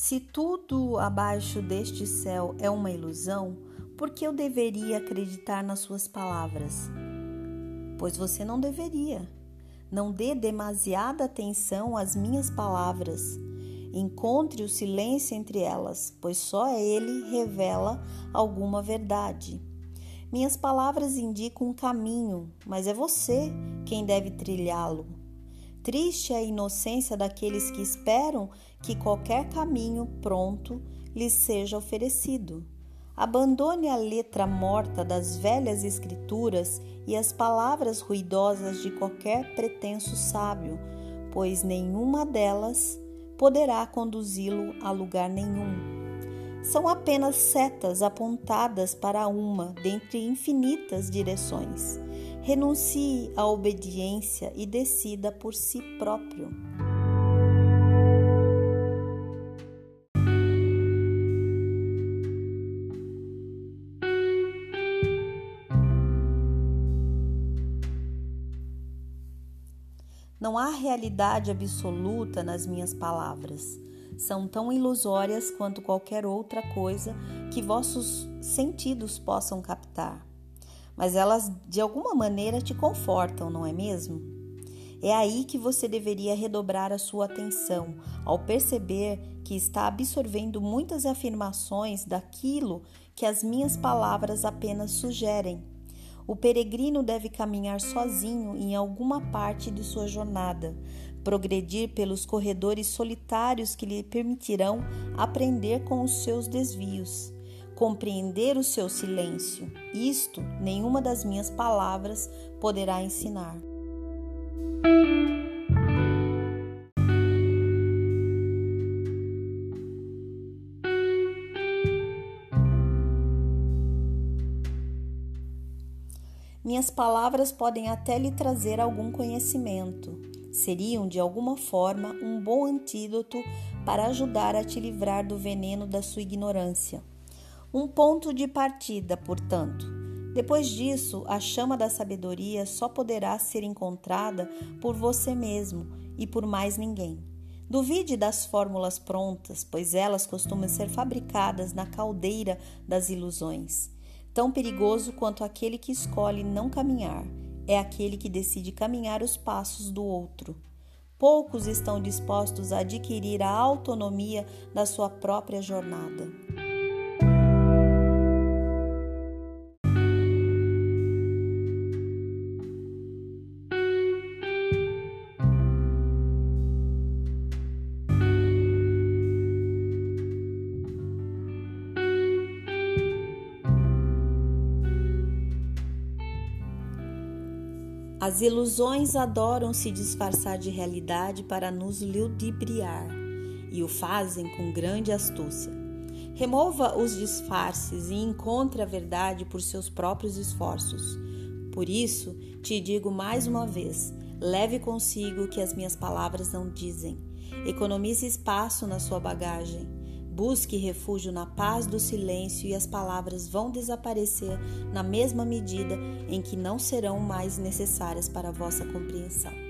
Se tudo abaixo deste céu é uma ilusão, por que eu deveria acreditar nas suas palavras? Pois você não deveria. Não dê demasiada atenção às minhas palavras. Encontre o silêncio entre elas, pois só ele revela alguma verdade. Minhas palavras indicam um caminho, mas é você quem deve trilhá-lo. Triste é a inocência daqueles que esperam que qualquer caminho pronto lhes seja oferecido. Abandone a letra morta das velhas escrituras e as palavras ruidosas de qualquer pretenso sábio, pois nenhuma delas poderá conduzi-lo a lugar nenhum. São apenas setas apontadas para uma dentre infinitas direções. Renuncie à obediência e decida por si próprio. Não há realidade absoluta nas minhas palavras. São tão ilusórias quanto qualquer outra coisa que vossos sentidos possam captar. Mas elas de alguma maneira te confortam, não é mesmo? É aí que você deveria redobrar a sua atenção ao perceber que está absorvendo muitas afirmações daquilo que as minhas palavras apenas sugerem. O peregrino deve caminhar sozinho em alguma parte de sua jornada, progredir pelos corredores solitários que lhe permitirão aprender com os seus desvios, compreender o seu silêncio. Isto nenhuma das minhas palavras poderá ensinar. Minhas palavras podem até lhe trazer algum conhecimento. Seriam, de alguma forma, um bom antídoto para ajudar a te livrar do veneno da sua ignorância. Um ponto de partida, portanto. Depois disso, a chama da sabedoria só poderá ser encontrada por você mesmo e por mais ninguém. Duvide das fórmulas prontas, pois elas costumam ser fabricadas na caldeira das ilusões. Tão perigoso quanto aquele que escolhe não caminhar é aquele que decide caminhar os passos do outro. Poucos estão dispostos a adquirir a autonomia da sua própria jornada. As ilusões adoram se disfarçar de realidade para nos ludibriar e o fazem com grande astúcia. Remova os disfarces e encontre a verdade por seus próprios esforços. Por isso, te digo mais uma vez: leve consigo o que as minhas palavras não dizem. Economize espaço na sua bagagem. Busque refúgio na paz do silêncio e as palavras vão desaparecer na mesma medida em que não serão mais necessárias para a vossa compreensão.